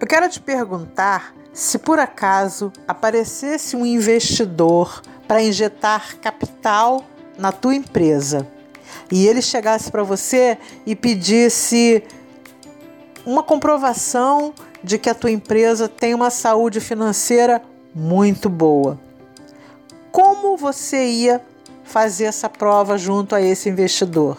Eu quero te perguntar se por acaso aparecesse um investidor para injetar capital na tua empresa e ele chegasse para você e pedisse uma comprovação de que a tua empresa tem uma saúde financeira muito boa. Como você ia fazer essa prova junto a esse investidor?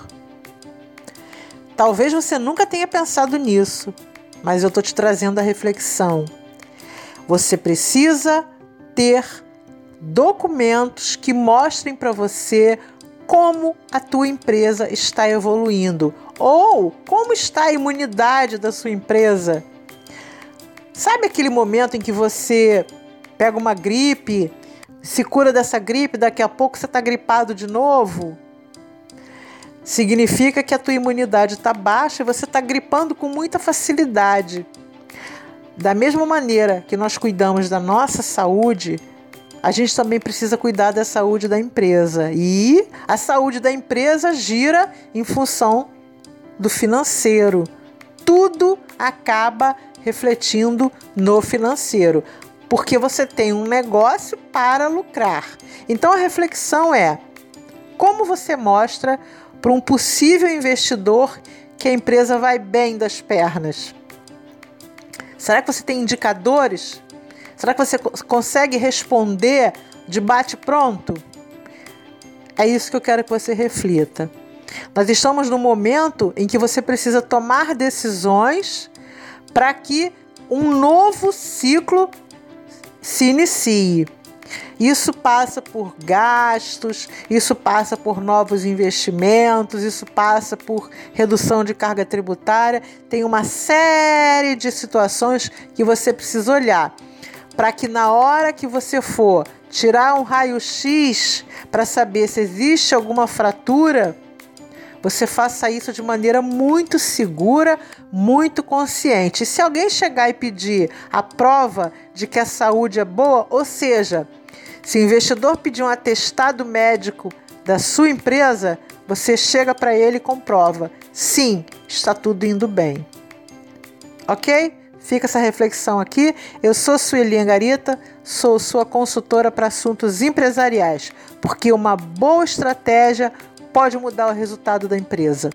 Talvez você nunca tenha pensado nisso, mas eu estou te trazendo a reflexão. Você precisa ter documentos que mostrem para você como a tua empresa está evoluindo ou como está a imunidade da sua empresa. Sabe aquele momento em que você pega uma gripe, se cura dessa gripe, daqui a pouco você está gripado de novo? Significa que a tua imunidade está baixa e você está gripando com muita facilidade. Da mesma maneira que nós cuidamos da nossa saúde, a gente também precisa cuidar da saúde da empresa. E a saúde da empresa gira em função do financeiro. Tudo acaba refletindo no financeiro, porque você tem um negócio para lucrar. Então a reflexão é: como você mostra para um possível investidor que a empresa vai bem das pernas? Será que você tem indicadores Será que você consegue responder de bate-pronto? É isso que eu quero que você reflita. Nós estamos no momento em que você precisa tomar decisões para que um novo ciclo se inicie. Isso passa por gastos, isso passa por novos investimentos, isso passa por redução de carga tributária. Tem uma série de situações que você precisa olhar para que na hora que você for tirar um raio-x para saber se existe alguma fratura, você faça isso de maneira muito segura, muito consciente. E se alguém chegar e pedir a prova de que a saúde é boa, ou seja, se o investidor pedir um atestado médico da sua empresa, você chega para ele e comprova: sim, está tudo indo bem. Ok? Fica essa reflexão aqui. Eu sou Sueli Angarita, sou sua consultora para assuntos empresariais, porque uma boa estratégia pode mudar o resultado da empresa.